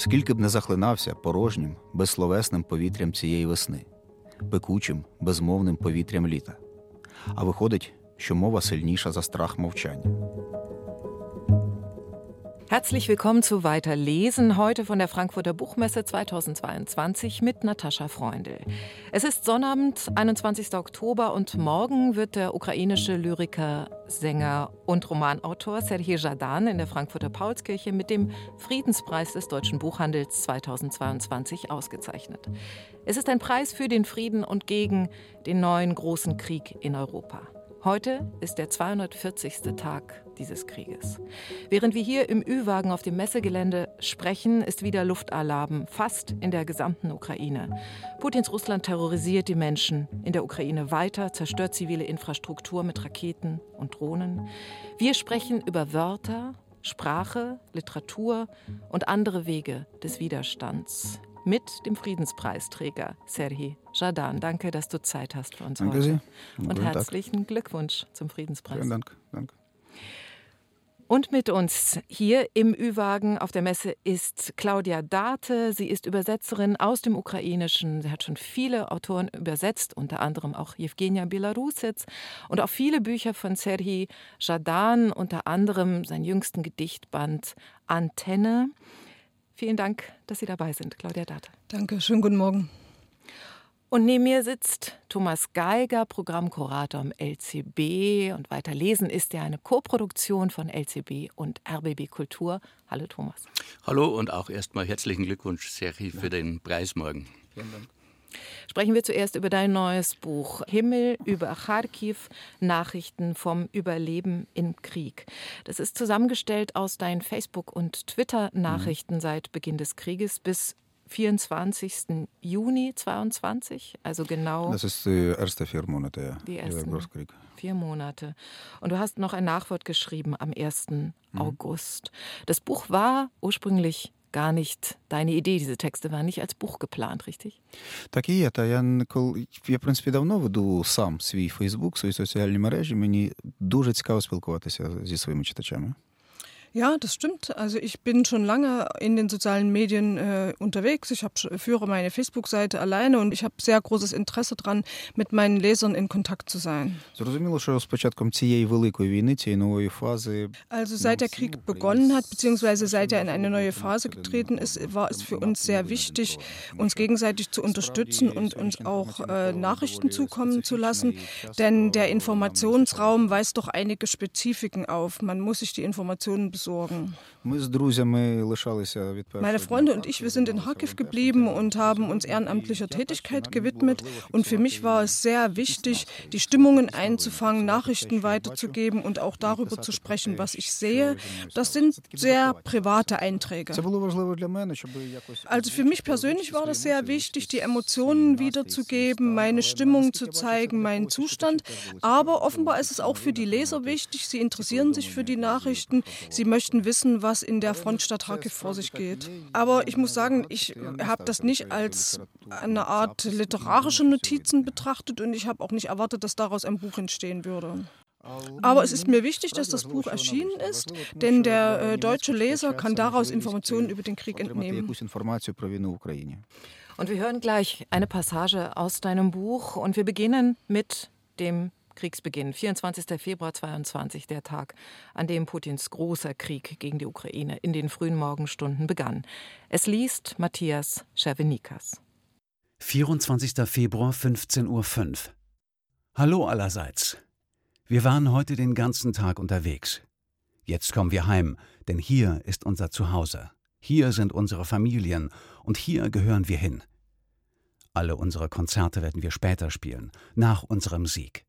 Скільки б не захлинався порожнім, безсловесним повітрям цієї весни, пекучим, безмовним повітрям літа. А виходить, що мова сильніша за страх мовчання. Herzlich willkommen zu Weiterlesen, heute von der Frankfurter Buchmesse 2022 mit Natascha Freundl. Es ist Sonnabend, 21. Oktober und morgen wird der ukrainische Lyriker, Sänger und Romanautor Serhii Jadan in der Frankfurter Paulskirche mit dem Friedenspreis des deutschen Buchhandels 2022 ausgezeichnet. Es ist ein Preis für den Frieden und gegen den neuen großen Krieg in Europa. Heute ist der 240. Tag dieses Krieges. Während wir hier im Ü-Wagen auf dem Messegelände sprechen, ist wieder Luftalarm fast in der gesamten Ukraine. Putins Russland terrorisiert die Menschen in der Ukraine weiter, zerstört zivile Infrastruktur mit Raketen und Drohnen. Wir sprechen über Wörter, Sprache, Literatur und andere Wege des Widerstands mit dem Friedenspreisträger Serhii Jadan. Danke, dass du Zeit hast für uns Danke heute. Sie. Und Tag. herzlichen Glückwunsch zum Friedenspreis. Vielen Dank. Danke. Und mit uns hier im Ü-Wagen auf der Messe ist Claudia Date. Sie ist Übersetzerin aus dem Ukrainischen. Sie hat schon viele Autoren übersetzt, unter anderem auch Jewgenia Belarusets und auch viele Bücher von Serhii Jadan, unter anderem seinen jüngsten Gedichtband Antenne. Vielen Dank, dass Sie dabei sind, Claudia Date. Danke, schönen guten Morgen. Und neben mir sitzt Thomas Geiger, Programmkurator am LCB. Und weiterlesen ist ja eine Koproduktion von LCB und RBB Kultur. Hallo Thomas. Hallo und auch erstmal herzlichen Glückwunsch, Serhi, für den Preis morgen. Vielen Dank. Sprechen wir zuerst über dein neues Buch Himmel über Kharkiv, Nachrichten vom Überleben im Krieg. Das ist zusammengestellt aus deinen Facebook- und Twitter-Nachrichten mhm. seit Beginn des Krieges bis 24. Juni 22, also genau. Das ist die erste vier Monate, die ersten Großkrieg. Vier Monate. Und du hast noch ein Nachwort geschrieben am 1. Mhm. August. Das Buch war ursprünglich gar nicht deine Idee. Diese Texte waren nicht als Buch geplant, richtig? Так і є. Та я коли я в принципі давно веду сам свій Фейсбук, свої соціальні мережі. Мені дуже цікаво спілкуватися зі своїми читачами. Ja, das stimmt. Also ich bin schon lange in den sozialen Medien äh, unterwegs. Ich hab, führe meine Facebook-Seite alleine und ich habe sehr großes Interesse daran, mit meinen Lesern in Kontakt zu sein. Also seit der Krieg begonnen hat, beziehungsweise seit er in eine neue Phase getreten ist, war es für uns sehr wichtig, uns gegenseitig zu unterstützen und uns auch äh, Nachrichten zukommen zu lassen. Denn der Informationsraum weist doch einige Spezifiken auf. Man muss sich die Informationen besorgen. Meine Freunde und ich, wir sind in Kharkiv geblieben und haben uns ehrenamtlicher Tätigkeit gewidmet. Und für mich war es sehr wichtig, die Stimmungen einzufangen, Nachrichten weiterzugeben und auch darüber zu sprechen, was ich sehe. Das sind sehr private Einträge. Also für mich persönlich war das sehr wichtig, die Emotionen wiederzugeben, meine Stimmung zu zeigen, meinen Zustand. Aber offenbar ist es auch für die Leser wichtig. Sie interessieren sich für die Nachrichten. Sie möchten wissen, was in der Frontstadt Kharkiv vor sich geht. Aber ich muss sagen, ich habe das nicht als eine Art literarische Notizen betrachtet und ich habe auch nicht erwartet, dass daraus ein Buch entstehen würde. Aber es ist mir wichtig, dass das Buch erschienen ist, denn der äh, deutsche Leser kann daraus Informationen über den Krieg entnehmen. Und wir hören gleich eine Passage aus deinem Buch und wir beginnen mit dem Kriegsbeginn, 24. Februar 22, der Tag, an dem Putins großer Krieg gegen die Ukraine in den frühen Morgenstunden begann. Es liest Matthias Schervenikas. 24. Februar 15.05 Uhr. Hallo allerseits. Wir waren heute den ganzen Tag unterwegs. Jetzt kommen wir heim, denn hier ist unser Zuhause. Hier sind unsere Familien und hier gehören wir hin. Alle unsere Konzerte werden wir später spielen, nach unserem Sieg.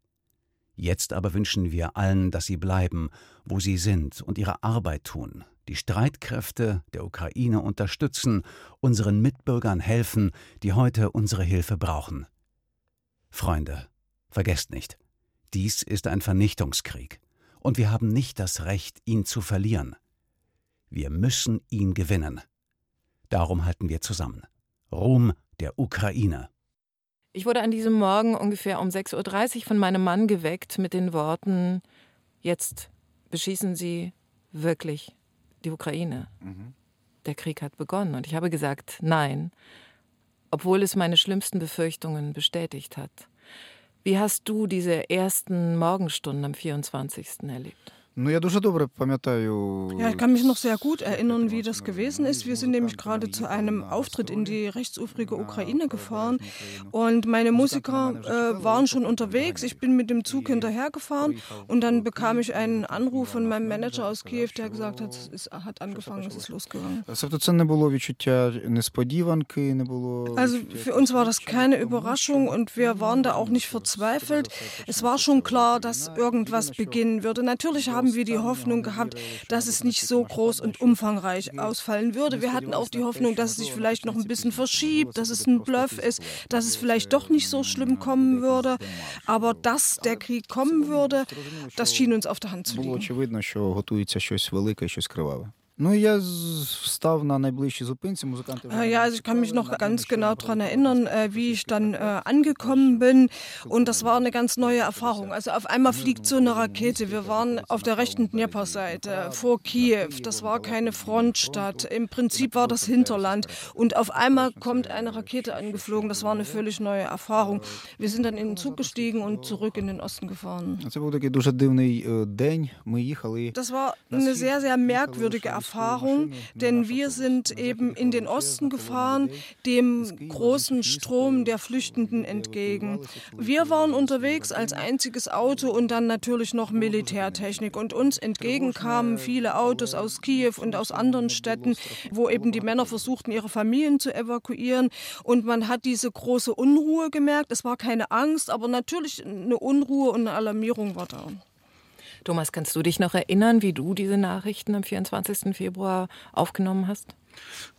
Jetzt aber wünschen wir allen, dass sie bleiben, wo sie sind und ihre Arbeit tun, die Streitkräfte der Ukraine unterstützen, unseren Mitbürgern helfen, die heute unsere Hilfe brauchen. Freunde, vergesst nicht, dies ist ein Vernichtungskrieg, und wir haben nicht das Recht, ihn zu verlieren. Wir müssen ihn gewinnen. Darum halten wir zusammen. Ruhm der Ukraine. Ich wurde an diesem Morgen ungefähr um 6.30 Uhr von meinem Mann geweckt mit den Worten, jetzt beschießen Sie wirklich die Ukraine. der Krieg hat begonnen. Und ich habe gesagt, nein, obwohl es meine schlimmsten Befürchtungen bestätigt hat. Wie hast du diese ersten Morgenstunden am 24. erlebt? Ja, ich kann mich noch sehr gut erinnern, wie das gewesen ist. Wir sind nämlich gerade zu einem Auftritt in die rechtsufrige Ukraine gefahren und meine Musiker äh, waren schon unterwegs. Ich bin mit dem Zug hinterhergefahren und dann bekam ich einen Anruf von meinem Manager aus Kiew, der gesagt hat, es hat angefangen, es ist losgegangen. Also für uns war das keine Überraschung und wir waren da auch nicht verzweifelt. Es war schon klar, dass irgendwas beginnen würde. Natürlich haben haben wir die Hoffnung gehabt, dass es nicht so groß und umfangreich ausfallen würde. Wir hatten auch die Hoffnung, dass es sich vielleicht noch ein bisschen verschiebt, dass es ein Bluff ist, dass es vielleicht doch nicht so schlimm kommen würde. Aber dass der Krieg kommen würde, das schien uns auf der Hand zu liegen. Ну, я встав на найближчій зупинці. Музиканти Ja, also ich kann mich noch ganz genau daran erinnern, äh, wie ich dann äh, angekommen bin. Und das war eine ganz neue Erfahrung. Also auf einmal fliegt so eine Rakete. Wir waren auf der rechten Dnieper-Seite vor Kiew. Das war keine Frontstadt. Im Prinzip war das Hinterland. Und auf einmal kommt eine Rakete angeflogen. Das war eine völlig neue Erfahrung. Wir sind dann in den Zug gestiegen und zurück in den Osten gefahren. Das war eine sehr, sehr merkwürdige Erfahrung. Erfahrung, denn wir sind eben in den Osten gefahren, dem großen Strom der Flüchtenden entgegen. Wir waren unterwegs als einziges Auto und dann natürlich noch Militärtechnik und uns entgegen kamen viele Autos aus Kiew und aus anderen Städten, wo eben die Männer versuchten, ihre Familien zu evakuieren und man hat diese große Unruhe gemerkt. Es war keine Angst, aber natürlich eine Unruhe und eine Alarmierung war da. Thomas, kannst du dich noch erinnern, wie du diese Nachrichten am 24. Februar aufgenommen hast?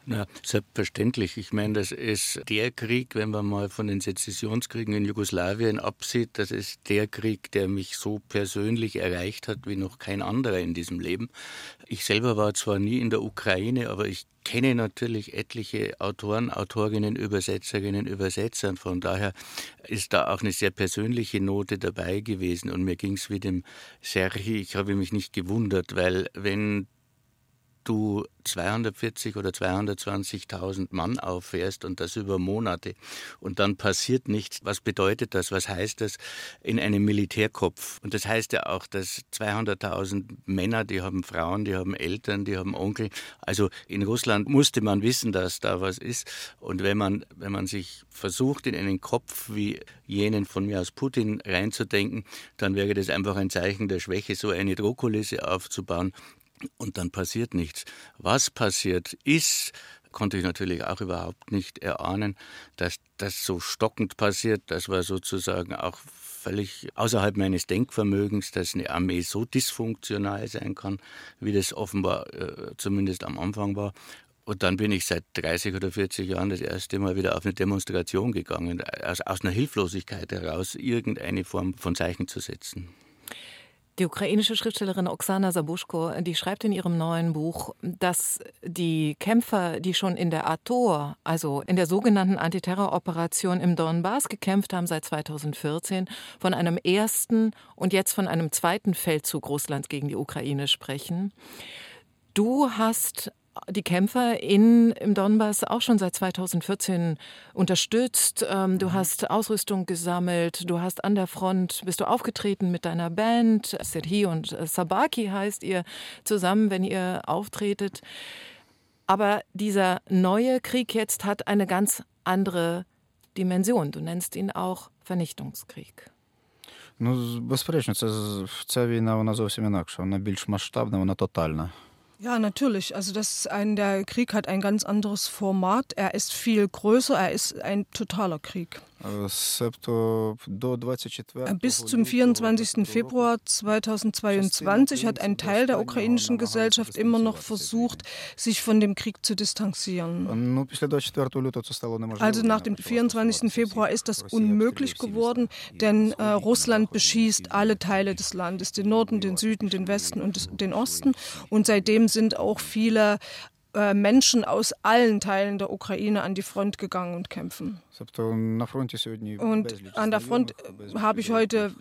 Na, selbstverständlich. Ich meine, das ist der Krieg, wenn man mal von den Sezessionskriegen in Jugoslawien absieht, das ist der Krieg, der mich so persönlich erreicht hat wie noch kein anderer in diesem Leben. Ich selber war zwar nie in der Ukraine, aber ich kenne natürlich etliche Autoren, Autorinnen, Übersetzerinnen, Übersetzer. Von daher ist da auch eine sehr persönliche Note dabei gewesen. Und mir ging es wie dem Serhi, ich habe mich nicht gewundert, weil wenn du 240 oder 220.000 Mann auffährst und das über Monate und dann passiert nichts. Was bedeutet das? Was heißt das in einem Militärkopf? Und das heißt ja auch, dass 200.000 Männer, die haben Frauen, die haben Eltern, die haben Onkel. Also in Russland musste man wissen, dass da was ist. Und wenn man, wenn man sich versucht, in einen Kopf wie jenen von mir aus Putin reinzudenken, dann wäre das einfach ein Zeichen der Schwäche, so eine Drohkulisse aufzubauen und dann passiert nichts. Was passiert ist, konnte ich natürlich auch überhaupt nicht erahnen, dass das so stockend passiert. Das war sozusagen auch völlig außerhalb meines Denkvermögens, dass eine Armee so dysfunktional sein kann, wie das offenbar äh, zumindest am Anfang war. Und dann bin ich seit 30 oder 40 Jahren das erste Mal wieder auf eine Demonstration gegangen, aus, aus einer Hilflosigkeit heraus irgendeine Form von Zeichen zu setzen. Die ukrainische Schriftstellerin Oksana Sabuschko, die schreibt in ihrem neuen Buch, dass die Kämpfer, die schon in der Ator, also in der sogenannten Antiterroroperation im Donbass gekämpft haben seit 2014, von einem ersten und jetzt von einem zweiten Feldzug Russlands gegen die Ukraine sprechen. Du hast die Kämpfer in, im Donbass auch schon seit 2014 unterstützt. Ähm, du mhm. hast Ausrüstung gesammelt, du hast an der Front, bist du aufgetreten mit deiner Band, Serhi und Sabaki heißt ihr zusammen, wenn ihr auftretet. Aber dieser neue Krieg jetzt hat eine ganz andere Dimension. Du nennst ihn auch Vernichtungskrieg. Ну, безперечно, це ця війна вона зовсім інакша. Вона більш масштабна, вона тотальна. Ja, natürlich. Also das ein, der Krieg hat ein ganz anderes Format. Er ist viel größer, er ist ein totaler Krieg. Bis zum 24. Februar 2022 hat ein Teil der ukrainischen Gesellschaft immer noch versucht, sich von dem Krieg zu distanzieren. Also nach dem 24. Februar ist das unmöglich geworden, denn äh, Russland beschießt alle Teile des Landes, den Norden, den Süden, den Westen und den Osten. Und seitdem sind auch viele äh, Menschen aus allen Teilen der Ukraine an die Front gegangen und kämpfen. Und an der Front habe ich heute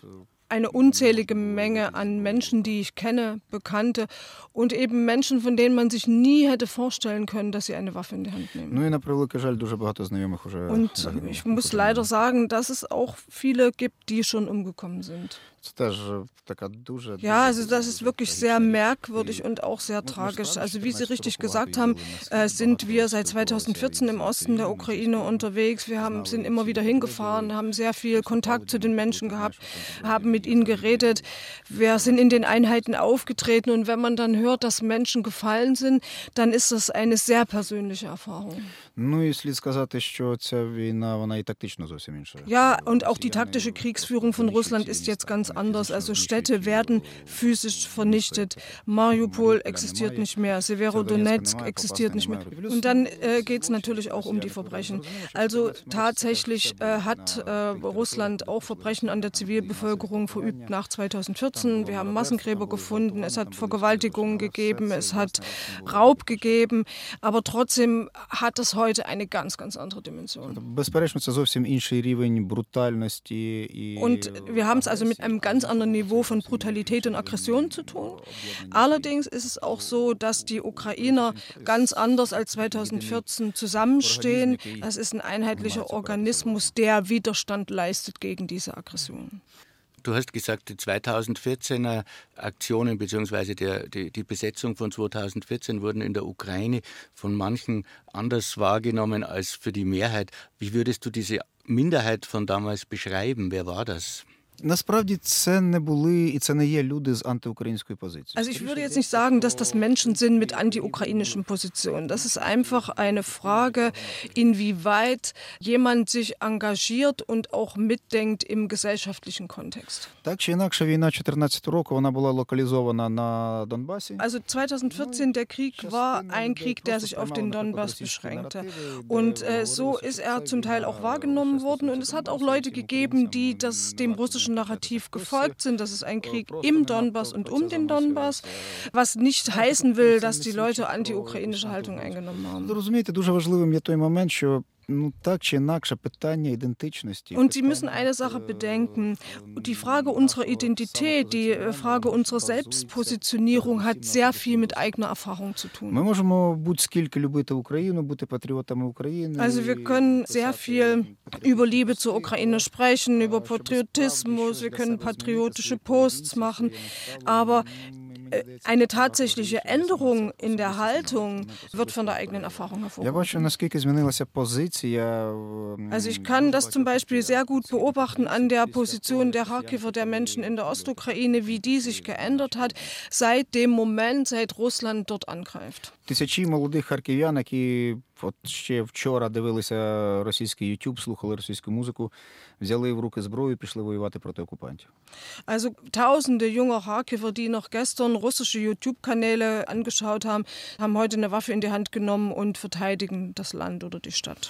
eine unzählige Menge an Menschen, die ich kenne, Bekannte und eben Menschen, von denen man sich nie hätte vorstellen können, dass sie eine Waffe in die Hand nehmen. Und ich muss leider sagen, dass es auch viele gibt, die schon umgekommen sind. Ja, also das ist wirklich sehr merkwürdig und auch sehr tragisch. Also wie Sie richtig gesagt haben, äh, sind wir seit 2014 im Osten der Ukraine unterwegs. Wir haben, sind immer wieder hingefahren, haben sehr viel Kontakt zu den Menschen gehabt, haben mit ihnen geredet. Wir sind in den Einheiten aufgetreten und wenn man dann hört, dass Menschen gefallen sind, dann ist das eine sehr persönliche Erfahrung. Ja, und auch die taktische Kriegsführung von Russland ist jetzt ganz anders. Also Städte werden physisch vernichtet. Mariupol existiert nicht mehr, Severodonetsk existiert nicht mehr. Und dann äh, geht es natürlich auch um die Verbrechen. Also tatsächlich äh, hat äh, Russland auch Verbrechen an der Zivilbevölkerung verübt nach 2014. Wir haben Massengräber gefunden, es hat Vergewaltigungen gegeben, es hat Raub gegeben, aber trotzdem hat es heute eine ganz, ganz andere Dimension. Und wir haben es also mit einem ganz anderen Niveau von Brutalität und Aggression zu tun. Allerdings ist es auch so, dass die Ukrainer ganz anders als 2014 zusammenstehen. Das ist ein einheitlicher Organismus, der Widerstand leistet gegen diese Aggression. Du hast gesagt, die 2014er Aktionen bzw. Die, die Besetzung von 2014 wurden in der Ukraine von manchen anders wahrgenommen als für die Mehrheit. Wie würdest du diese Minderheit von damals beschreiben? Wer war das? Насправді це не були і це не є люди з антиукраїнською позицією. Also ich würde jetzt nicht sagen, dass das Menschen sind mit antiukrainischen Positionen. Das ist einfach eine Frage, inwieweit jemand sich engagiert und auch mitdenkt im gesellschaftlichen Kontext. Так чи інакше, війна 14 року вона була локалізована на Донбасі. Also 2014 der Krieg war ein Krieg, der sich auf den Donbass beschränkte. Und äh, so ist er zum Teil auch wahrgenommen worden und es hat auch Leute gegeben, die das dem russischen russischen Narrativ gefolgt sind. Das ist ein Krieg im Donbass und um den Donbass, was nicht heißen will, dass die Leute anti-ukrainische Haltung eingenommen haben. Und Sie müssen eine Sache bedenken. Die Frage unserer Identität, die äh, Frage unserer Selbstpositionierung hat sehr viel mit eigener Erfahrung zu tun. Also wir können sehr viel über Liebe zur Ukraine sprechen, über Patriotismus, wir können patriotische Posts machen, aber eine tatsächliche Änderung in der Haltung wird von der eigenen Erfahrung hervorgehoben. Also ich kann das zum Beispiel sehr gut beobachten an der Position der Kharkiver, der Menschen in der Ostukraine, wie die sich geändert hat seit dem Moment, seit Russland dort angreift. Тисячі молодих харків'ян, які от ще вчора дивилися російський YouTube, слухали російську музику, взяли в руки зброю і пішли воювати проти окупантів. Also tausende junger Harkiver, die noch gestern russische YouTube-Kanäle angeschaut haben, haben heute eine Waffe in die Hand genommen und verteidigen das Land oder die Stadt.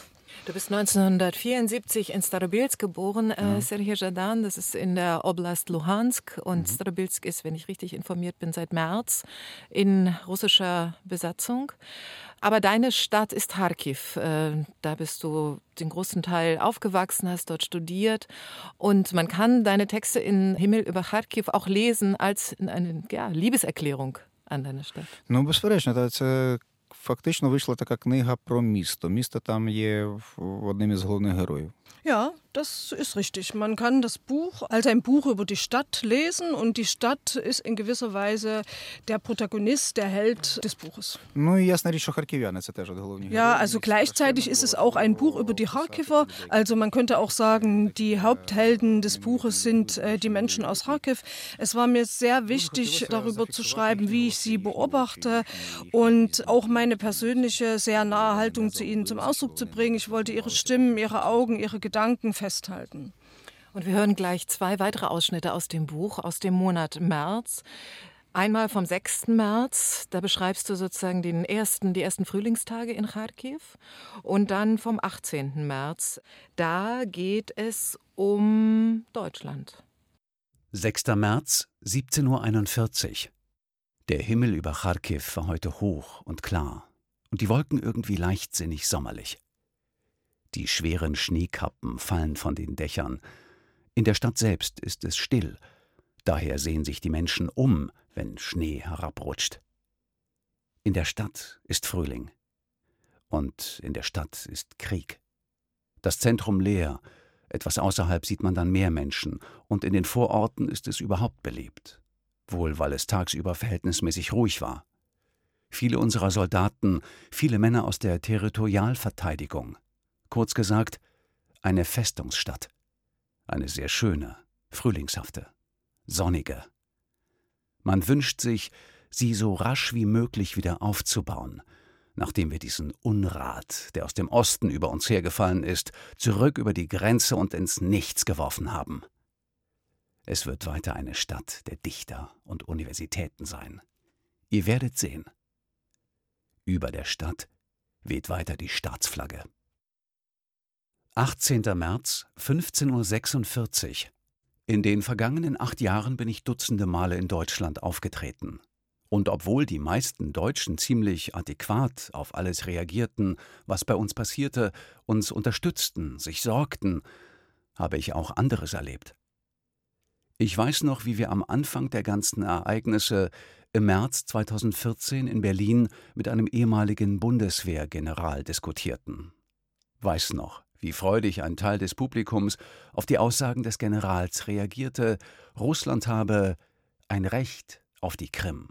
Du bist 1974 in Starobilsk geboren, äh, ja. Sergej Jadan. Das ist in der Oblast Luhansk. Und mhm. Starobilsk ist, wenn ich richtig informiert bin, seit März in russischer Besatzung. Aber deine Stadt ist Kharkiv. Äh, da bist du den großen Teil aufgewachsen, hast dort studiert. Und man kann deine Texte in Himmel über Kharkiv auch lesen als eine ja, Liebeserklärung an deine Stadt. Ну, безперечно, це фактично вийшла така книга про місто. Місто там є одним із головних героїв. Ja, das ist richtig. Man kann das Buch als ein Buch über die Stadt lesen und die Stadt ist in gewisser Weise der Protagonist, der Held des Buches. Ja, also gleichzeitig ist es auch ein Buch über die Kharkiver. Also man könnte auch sagen, die Haupthelden des Buches sind äh, die Menschen aus Kharkiv. Es war mir sehr wichtig, darüber zu schreiben, wie ich sie beobachte und auch meine persönliche, sehr nahe Haltung zu ihnen zum Ausdruck zu bringen. Ich wollte ihre Stimmen, ihre Augen, ihre Gedanken festhalten. Und wir hören gleich zwei weitere Ausschnitte aus dem Buch, aus dem Monat März. Einmal vom 6. März, da beschreibst du sozusagen den ersten, die ersten Frühlingstage in Kharkiv. Und dann vom 18. März, da geht es um Deutschland. 6. März, 17.41 Uhr. Der Himmel über Kharkiv war heute hoch und klar und die Wolken irgendwie leichtsinnig sommerlich. Die schweren Schneekappen fallen von den Dächern. In der Stadt selbst ist es still Daher sehen sich die Menschen um, wenn Schnee herabrutscht. In der Stadt ist Frühling. Und in der Stadt ist Krieg. Das Zentrum leer, etwas außerhalb sieht man dann mehr Menschen, und in den Vororten ist es überhaupt belebt. Wohl weil es tagsüber verhältnismäßig ruhig war. Viele unserer Soldaten, viele Männer aus der Territorialverteidigung. Kurz gesagt, eine Festungsstadt. Eine sehr schöne, frühlingshafte, sonnige. Man wünscht sich, sie so rasch wie möglich wieder aufzubauen, nachdem wir diesen Unrat, der aus dem Osten über uns hergefallen ist, zurück über die Grenze und ins Nichts geworfen haben. Es wird weiter eine Stadt der Dichter und Universitäten sein. Ihr werdet sehen. Über der Stadt weht weiter die Staatsflagge. 18. März, 15.46 Uhr. In den vergangenen acht Jahren bin ich dutzende Male in Deutschland aufgetreten. Und obwohl die meisten Deutschen ziemlich adäquat auf alles reagierten, was bei uns passierte, uns unterstützten, sich sorgten, habe ich auch anderes erlebt. Ich weiß noch, wie wir am Anfang der ganzen Ereignisse im März 2014 in Berlin mit einem ehemaligen Bundeswehrgeneral diskutierten. Weiß noch, wie freudig ein Teil des Publikums auf die Aussagen des Generals reagierte, Russland habe ein Recht auf die Krim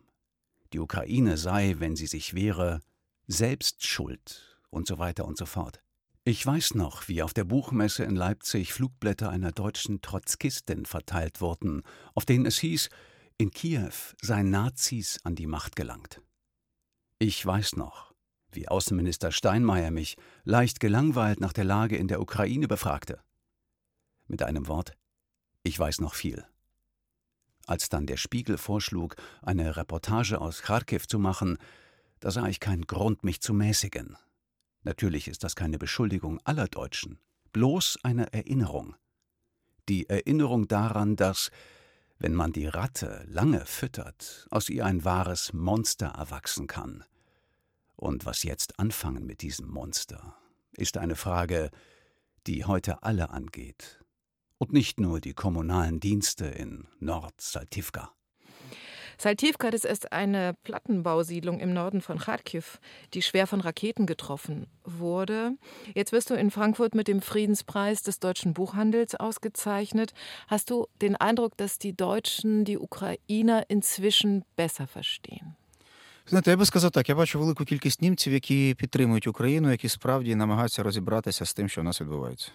die Ukraine sei, wenn sie sich wehre, selbst schuld und so weiter und so fort. Ich weiß noch, wie auf der Buchmesse in Leipzig Flugblätter einer deutschen Trotzkistin verteilt wurden, auf denen es hieß, in Kiew seien Nazis an die Macht gelangt. Ich weiß noch, wie Außenminister Steinmeier mich leicht gelangweilt nach der Lage in der Ukraine befragte. Mit einem Wort, ich weiß noch viel. Als dann der Spiegel vorschlug, eine Reportage aus Kharkiv zu machen, da sah ich keinen Grund, mich zu mäßigen. Natürlich ist das keine Beschuldigung aller Deutschen, bloß eine Erinnerung. Die Erinnerung daran, dass, wenn man die Ratte lange füttert, aus ihr ein wahres Monster erwachsen kann. Und was jetzt anfangen mit diesem Monster, ist eine Frage, die heute alle angeht und nicht nur die kommunalen Dienste in Nord-Saltivka. Saltivka, das ist eine Plattenbausiedlung im Norden von Kharkiv, die schwer von Raketen getroffen wurde. Jetzt wirst du in Frankfurt mit dem Friedenspreis des deutschen Buchhandels ausgezeichnet. Hast du den Eindruck, dass die Deutschen die Ukrainer inzwischen besser verstehen? Знаєте, я би сказав так: я бачу велику кількість німців, які підтримують Україну, які справді намагаються розібратися з тим, що в нас відбувається.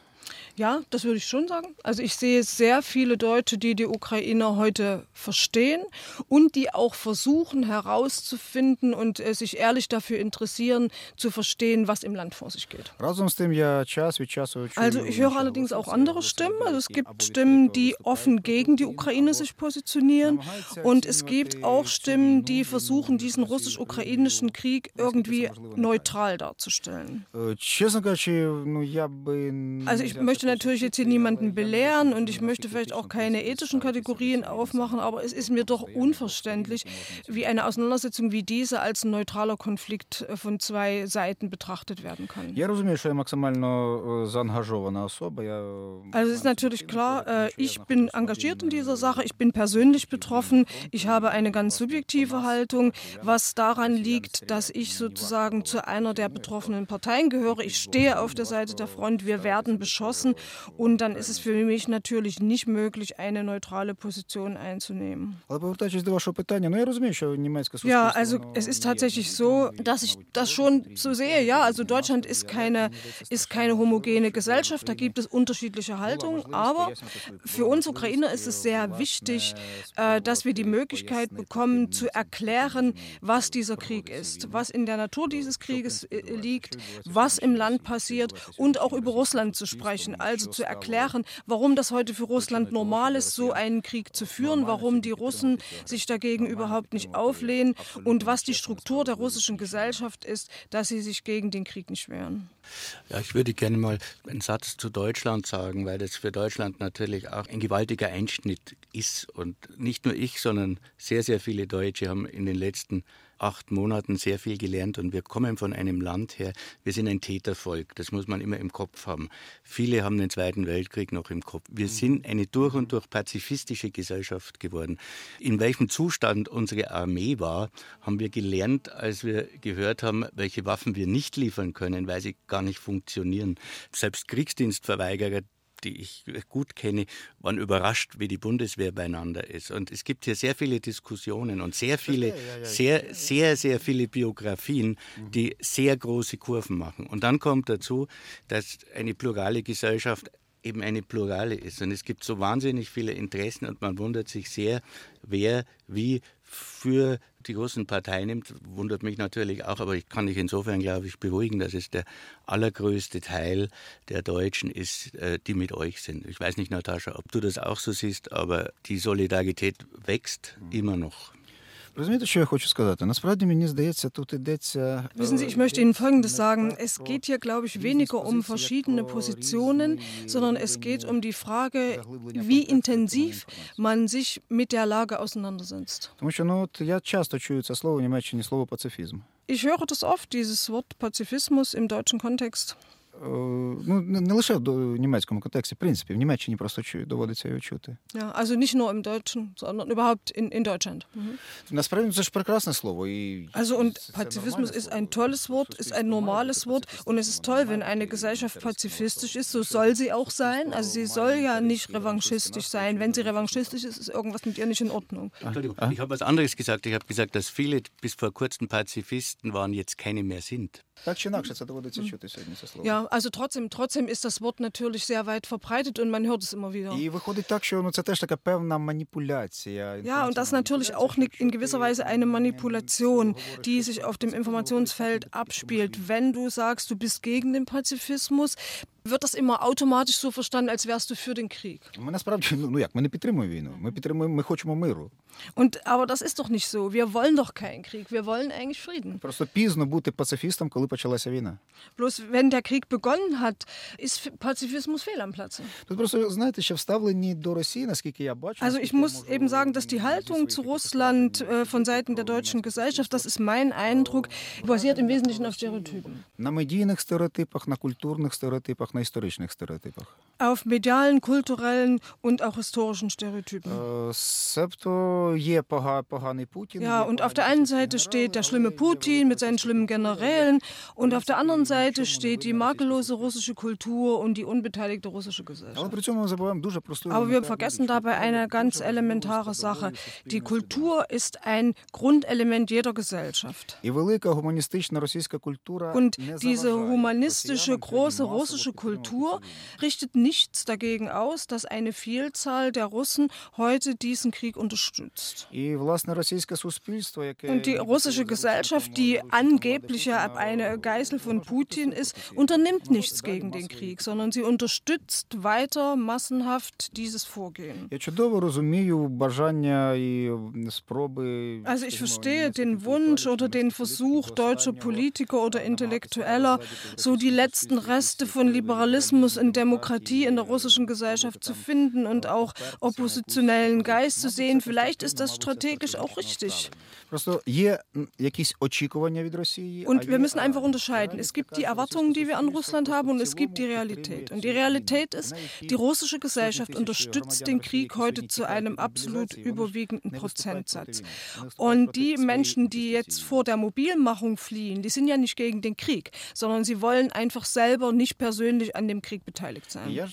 Ja, das würde ich schon sagen. Also ich sehe sehr viele Deutsche, die die Ukrainer heute verstehen und die auch versuchen herauszufinden und äh, sich ehrlich dafür interessieren, zu verstehen, was im Land vor sich geht. Also ich höre allerdings auch andere Stimmen. Also es gibt Stimmen, die offen gegen die Ukraine sich positionieren und es gibt auch Stimmen, die versuchen, diesen russisch-ukrainischen Krieg irgendwie neutral darzustellen. Also ich möchte natürlich jetzt hier niemanden belehren und ich möchte vielleicht auch keine ethischen Kategorien aufmachen, aber es ist mir doch unverständlich, wie eine Auseinandersetzung wie diese als ein neutraler Konflikt äh, von zwei Seiten betrachtet werden kann. Also es ist natürlich klar, äh, ich bin engagiert in dieser Sache, ich bin persönlich betroffen, ich habe eine ganz subjektive Haltung, was daran liegt, dass ich sozusagen zu einer der betroffenen Parteien gehöre. Ich stehe auf der Seite der Front, wir werden beschossen geschossen. Und dann ist es für mich natürlich nicht möglich, eine neutrale Position einzunehmen. Ja, also es ist tatsächlich so, dass ich das schon so sehe. Ja, also Deutschland ist keine, ist keine homogene Gesellschaft, da gibt es unterschiedliche Haltungen. Aber für uns Ukrainer ist es sehr wichtig, äh, dass wir die Möglichkeit bekommen, zu erklären, was dieser Krieg ist, was in der Natur dieses Krieges äh, liegt, was im Land passiert und auch über Russland zu sprechen sprechen, also zu erklären, warum das heute für Russland normal ist, so einen Krieg zu führen, warum die Russen sich dagegen überhaupt nicht auflehnen. Und was die Struktur der russischen Gesellschaft ist, dass sie sich gegen den Krieg nicht wehren. Ja, ich würde gerne mal einen Satz zu Deutschland sagen, weil das für Deutschland natürlich auch ein gewaltiger Einschnitt ist. Und nicht nur ich, sondern sehr, sehr viele Deutsche haben in den letzten acht Monaten sehr viel gelernt und wir kommen von einem Land her, wir sind ein Tätervolk, das muss man immer im Kopf haben. Viele haben den Zweiten Weltkrieg noch im Kopf. Wir sind eine durch und durch pazifistische Gesellschaft geworden. In welchem Zustand unsere Armee war, haben wir gelernt, als wir gehört haben, welche Waffen wir nicht liefern können, weil sie gar nicht funktionieren. Selbst Kriegsdienstverweigerer, die ich gut kenne, waren überrascht, wie die Bundeswehr beieinander ist. Und es gibt hier sehr viele Diskussionen und sehr viele, sehr, sehr, sehr viele Biografien, die sehr große Kurven machen. Und dann kommt dazu, dass eine plurale Gesellschaft eben eine plurale ist. Und es gibt so wahnsinnig viele Interessen und man wundert sich sehr, wer wie für die großen Parteien nimmt, wundert mich natürlich auch, aber ich kann dich insofern, glaube ich, beruhigen, dass es der allergrößte Teil der Deutschen ist, äh, die mit euch sind. Ich weiß nicht, Natascha, ob du das auch so siehst, aber die Solidarität wächst immer noch. Розумієте, що я хочу сказати? Насправді мені здається, тут йдеться. Wissen Sie, ich möchte Ihnen Folgendes sagen. Es geht hier, glaube ich, weniger um verschiedene Positionen, sondern es geht um die Frage, wie intensiv man sich mit der Lage auseinandersetzt. Тому що ну от я часто чую це слово в Німеччині, слово пацифізм. Ich höre das oft, dieses Wort Pazifismus im deutschen Kontext. Е, Ну, не не лише в до- німецькому контексті, в принципі, в Німеччині просто чую, доводиться його чути. Ja, also nicht nur im Deutschen, sondern überhaupt in, in Deutschland. Mhm. Насправді це ж прекрасне слово. І Also und це- це Pazifismus нормальне ist слово. ein tolles Wort, ist ein normales Wort und es ist toll, wenn eine Gesellschaft pazifistisch ist, so soll sie auch sein. Also sie soll ja nicht revanchistisch sein. Wenn sie revanchistisch ist, ist irgendwas mit ihr nicht in Ordnung. Entschuldigung, ich habe was anderes gesagt. Ich habe gesagt, dass viele bis vor kurzem Pazifisten waren, jetzt keine mehr sind. Так чи інакше, це доводиться чути сьогодні це слово. Ja, also trotzdem, trotzdem ist das Wort natürlich sehr weit verbreitet und man hört es immer wieder. І виходить так, що ну це теж така певна маніпуляція. Ja, und das ist natürlich auch ni- in gewisser Weise eine Manipulation, die sich auf dem Informationsfeld abspielt. Wenn du sagst, du bist gegen den Pazifismus, wird das immer automatisch so verstanden, als wärst du für den Krieg. Ми насправді ну, ну як, ми не підтримуємо війну. Ми підтримуємо, ми хочемо миру. Und aber das ist doch nicht so. Wir wollen doch keinen Krieg. Wir wollen eigentlich Frieden. Просто пізно бути пацифістом, коли почалася війна. Bloß wenn der Krieg begonnen hat, ist Pazifismus fehl am Platze. Тут просто знаєте, що вставлені до Росії, наскільки я бачу. Also ich muss eben sagen, dass die Haltung zu Russland äh, von Seiten der deutschen Gesellschaft, das ist mein Eindruck, basiert im Wesentlichen auf Stereotypen. на медійних стереотипах, на культурних стереотипах, на історичних стереотипах. auf medialen, kulturellen und auch historischen Stereotypen. Ja, und auf der einen Seite steht der schlimme Putin mit seinen schlimmen Generälen und auf der anderen Seite steht die makellose russische Kultur und die unbeteiligte russische Gesellschaft. Aber wir vergessen dabei eine ganz elementare Sache. Die Kultur ist ein Grundelement jeder Gesellschaft. Und diese humanistische, große russische Kultur richtet nicht nichts dagegen aus, dass eine Vielzahl der Russen heute diesen Krieg unterstützt. Und die russische Gesellschaft, die angeblich eine Geißel von Putin ist, unternimmt nichts gegen den Krieg, sondern sie unterstützt weiter massenhaft dieses Vorgehen. Also ich verstehe den Wunsch oder den Versuch deutscher Politiker oder Intellektueller, so die letzten Reste von Liberalismus in Demokratie Demokratie in der russischen Gesellschaft zu finden und auch oppositionellen Geist zu sehen. Vielleicht ist das strategisch auch richtig. Und wir müssen einfach unterscheiden. Es gibt die Erwartungen, die wir an Russland haben, und es gibt die Realität. Und die Realität ist, die russische Gesellschaft unterstützt den Krieg heute zu einem absolut überwiegenden Prozentsatz. Und die Menschen, die jetzt vor der Mobilmachung fliehen, die sind ja nicht gegen den Krieg, sondern sie wollen einfach selber nicht persönlich an dem Krieg beteiligt sein. Ja,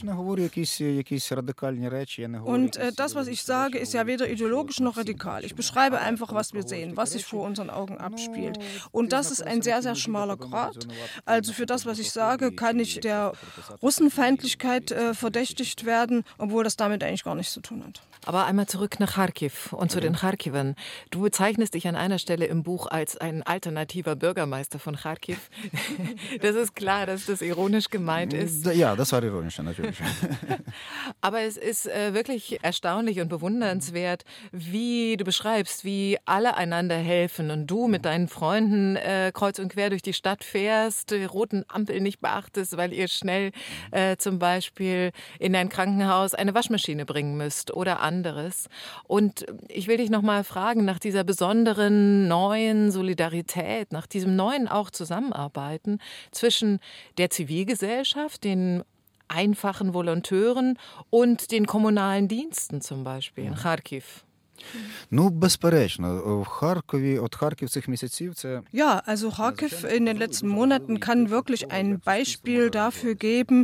und äh, das, was ich sage, ist ja weder ideologisch noch radikal. Ich beschreibe einfach, was wir sehen, was sich vor unseren Augen abspielt. Und das ist ein sehr, sehr schmaler Grad. Also für das, was ich sage, kann ich der Russenfeindlichkeit äh, verdächtigt werden, obwohl das damit eigentlich gar nichts zu tun hat. Aber einmal zurück nach Kharkiv und zu den Kharkivern. Du bezeichnest dich an einer Stelle im Buch als ein alternativer Bürgermeister von Kharkiv. das ist klar, dass das ironisch gemeint ist. Ja, das war ironisch natürlich. Aber es ist äh, wirklich erstaunlich und bewundernswert, wie du beschreibst, wie alle einander helfen und du mit deinen Freunden äh, kreuz und quer durch die Stadt fährst, die roten Ampeln nicht beachtest, weil ihr schnell äh, zum Beispiel in ein Krankenhaus eine Waschmaschine bringen müsst oder anderes. Und ich will dich noch mal fragen nach dieser besonderen neuen Solidarität, nach diesem neuen auch Zusammenarbeiten zwischen der Zivilgesellschaft, den einfachen Volonteuren und den kommunalen Diensten zum Beispiel in Kharkiv. Ну, безперечно, в Харкові, от Харків цих місяців це Ja, also Kharkiv in den letzten Monaten kann wirklich ein Beispiel dafür geben,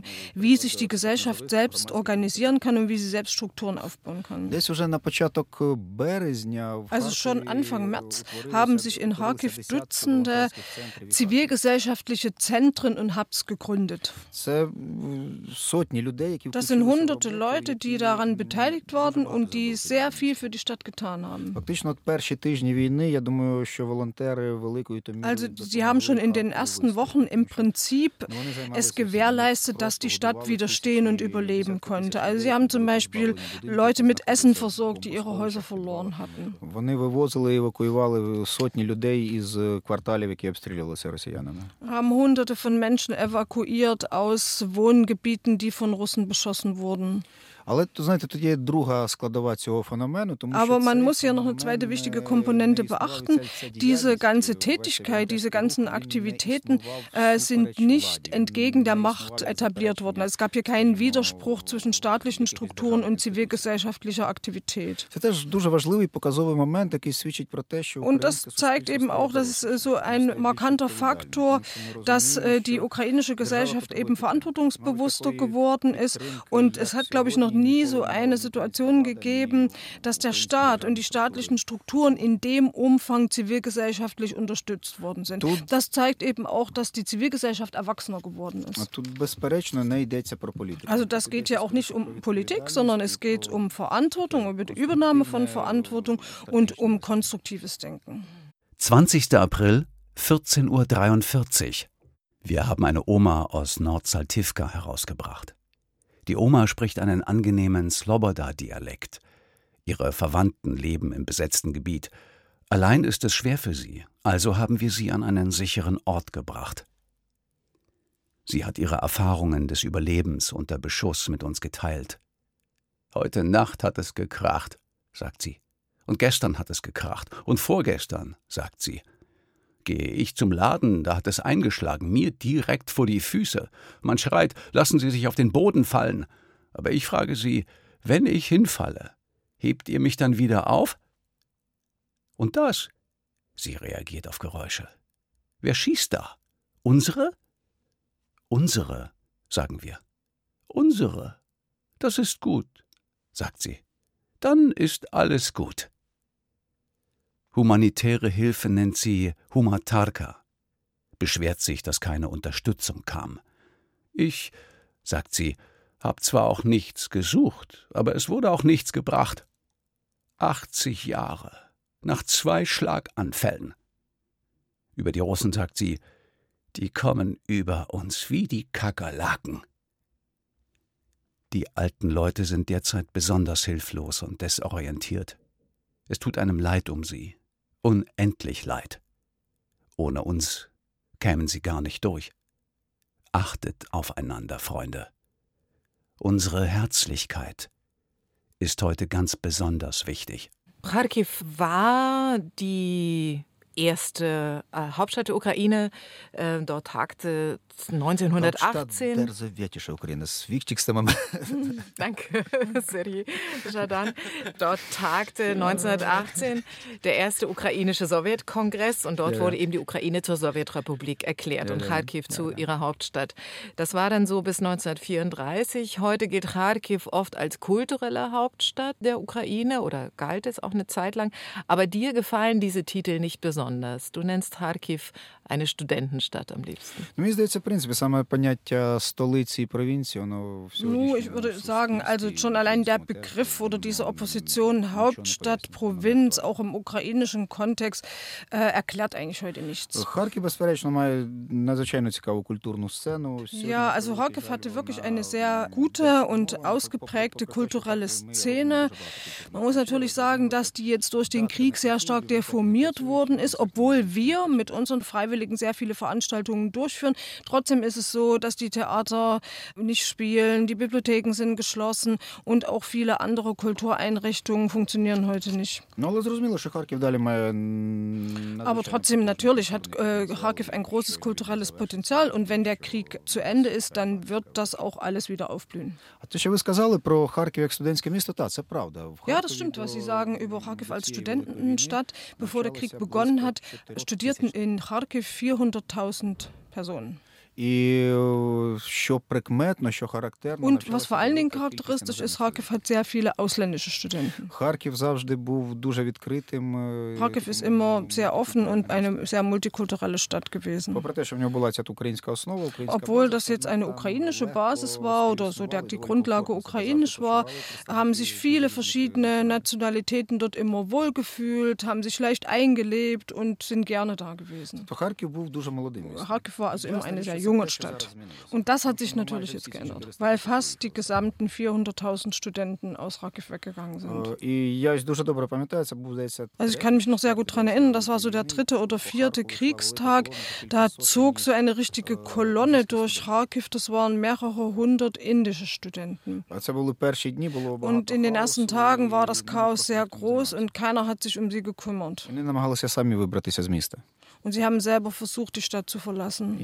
wie sich die Gesellschaft selbst organisieren kann und wie sie selbst Strukturen aufbauen kann. десь уже на початок березня в Also schon Харкові Anfang März утворилися- haben sich in утворилися Kharkiv десятки Dutzende волонтерських центрів і zivilgesellschaftliche Zentren und Hubs gegründet. Це м, сотні людей, які Das включилися sind в hunderte роботу, Leute, які die daran м, beteiligt дуже waren багато und die зробили. sehr viel für die Stadt getan haben. Фактично, от перші тижні війни, я думаю, що волонтери великою то мірою Also sie допомогли haben schon in den Харкову ersten вистояти. Wochen im Prinzip Вони займалися es всім. gewährleistet, dass die Stadt widerstehen und überleben konnte. Also sie haben zum Beispiel Leute mit Essen versorgt, die ihre Häuser verloren hatten. Вони вивозили і евакуювали сотні людей із е, кварталів, які обстрілювалися росіянами. Haben Hunderte von Menschen evakuiert aus Wohngebieten, die von Russen beschossen wurden. Але то знаєте, тут є друга складова цього феномену, тому що Aber man цей muss hier noch eine феномен, zweite е, wichtige Komponente не існував, beachten. ця- ця Diese діяльність, ganze е, весь цей Tätigkeit, diese європейський ganzen рух, він не Aktivitäten існував äh, sind всупереч nicht владі, entgegen der не Macht існували etabliert worden. Also es gab hier keinen Widerspruch zwischen staatlichen Strukturen und zivilgesellschaftlicher Aktivität. Це теж дуже важливий показовий момент, який свідчить про те, що Und das українське zeigt суспільство eben стало auch, dass es äh, so дорослим, ein стає більш markanter відповідальним, Faktor, тому що ми dass розуміємо, äh, die що ukrainische Gesellschaft eben verantwortungsbewusster geworden ist. підтримки, Und es як hat, glaube ich, noch сьогодні, nie so eine Situation gegeben, dass der Staat und die staatlichen Strukturen in dem Umfang zivilgesellschaftlich unterstützt worden sind. Das zeigt eben auch, dass die Zivilgesellschaft erwachsener geworden ist. Also das geht ja auch nicht um Politik, sondern es geht um Verantwortung, um die Übernahme von Verantwortung und um konstruktives Denken. 20. April, 14.43 Uhr. Wir haben eine Oma aus Nordsaltivka herausgebracht. Die Oma spricht einen angenehmen Sloboda-Dialekt. Ihre Verwandten leben im besetzten Gebiet. Allein ist es schwer für sie, also haben wir sie an einen sicheren Ort gebracht. Sie hat ihre Erfahrungen des Überlebens unter Beschuss mit uns geteilt. Heute Nacht hat es gekracht, sagt sie. Und gestern hat es gekracht. Und vorgestern, sagt sie. Gehe ich zum Laden, da hat es eingeschlagen, mir direkt vor die Füße. Man schreit, lassen Sie sich auf den Boden fallen. Aber ich frage sie, wenn ich hinfalle, hebt ihr mich dann wieder auf? Und das? Sie reagiert auf Geräusche. Wer schießt da? Unsere? Unsere, sagen wir. Unsere. Das ist gut, sagt sie. Dann ist alles gut. Humanitäre Hilfe nennt sie Humatarka. Beschwert sich, dass keine Unterstützung kam. Ich, sagt sie, hab zwar auch nichts gesucht, aber es wurde auch nichts gebracht. 80 Jahre. Nach zwei Schlaganfällen. Über die Russen sagt sie, die kommen über uns wie die Kakerlaken. Die alten Leute sind derzeit besonders hilflos und desorientiert. Es tut einem leid um sie. Unendlich leid. Ohne uns kämen sie gar nicht durch. Achtet aufeinander, Freunde. Unsere Herzlichkeit ist heute ganz besonders wichtig. Kharkiv war die erste äh, Hauptstadt der Ukraine. Äh, dort tagte 1918. Der sowjetische Ukraine. Das wichtigste Moment. Danke, Sergei Jadan. Dort tagte 1918 der erste ukrainische Sowjetkongress und dort Ja, wurde eben die Ukraine zur Sowjetrepublik erklärt Ja, und Kharkiv ja, zu ihrer Hauptstadt. Das war dann so bis 1934. Heute gilt Kharkiv oft als kulturelle Hauptstadt der Ukraine oder galt es auch eine Zeit lang. Aber dir gefallen diese Titel nicht besonders. Besonders? Du nennst Kharkiv eine Studentenstadt am liebsten. Mir здається, в принципі, саме поняття столиці і провінції, Ну, ich würde sagen, also schon allein der Begriff oder diese Opposition Hauptstadt, Provinz, auch im ukrainischen Kontext, äh, erklärt eigentlich heute nichts. Харків, безперечно, має надзвичайно цікаву культурну сцену. Ja, also Kharkiv hatte wirklich eine sehr gute und ausgeprägte kulturelle Szene. Man muss natürlich sagen, dass die jetzt durch den Krieg sehr stark deformiert worden ist, obwohl wir mit unseren Freiwilligen sehr viele Veranstaltungen durchführen. Trotzdem ist es so, dass die Theater nicht spielen, die Bibliotheken sind geschlossen und auch viele andere Kultureinrichtungen funktionieren heute nicht. Aber trotzdem, natürlich hat äh, Kharkiv ein großes kulturelles Potenzial und wenn der Krieg zu Ende ist, dann wird das auch alles wieder aufblühen. Ja, das stimmt, was Sie sagen über Kharkiv als Studentenstadt. Bevor der Krieg begonnen hat, studierten in Kharkiv 400.000 Personen. Und was vor allen Dingen charakteristisch ist, Kharkiv hat sehr viele ausländische Studenten. Kharkiv ist immer sehr offen und eine sehr multikulturelle Stadt gewesen. Obwohl das jetzt eine ukrainische Basis war oder so der, die Grundlage ukrainisch war, haben sich viele verschiedene Nationalitäten dort immer wohlgefühlt, haben sich leicht eingelebt und sind gerne da gewesen. Kharkiv war also immer eine sehr junge junge Stadt. Und das hat sich natürlich jetzt geändert, weil fast die gesamten 400.000 Studenten aus Rakiv weggegangen sind. Also ich kann mich noch sehr gut daran erinnern, das war so der dritte oder vierte Kriegstag. Da zog so eine richtige Kolonne durch Kharkiv, das waren mehrere hundert indische Studenten. Und in den ersten Tagen war das Chaos sehr groß und keiner hat sich um sie gekümmert. Und sie haben selber versucht, die Stadt zu verlassen.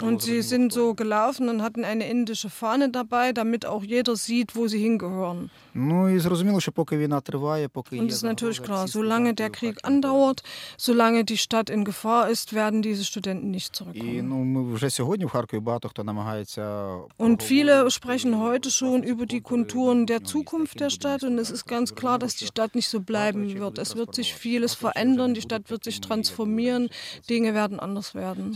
Und sie sind so gelaufen und hatten eine indische Fahne dabei, damit auch jeder sieht, wo sie hingehören. Und es ist natürlich klar, solange der Krieg andauert, solange die Stadt in Gefahr ist, werden diese Studenten nicht zurückkommen. Und viele sprechen heute schon über die Konturen der Zukunft der Stadt und es ist ganz klar, dass die Stadt nicht so bleiben wird. Es wird sich vieles verändern, die Stadt Stadt wird sich transformieren, Dinge werden anders werden.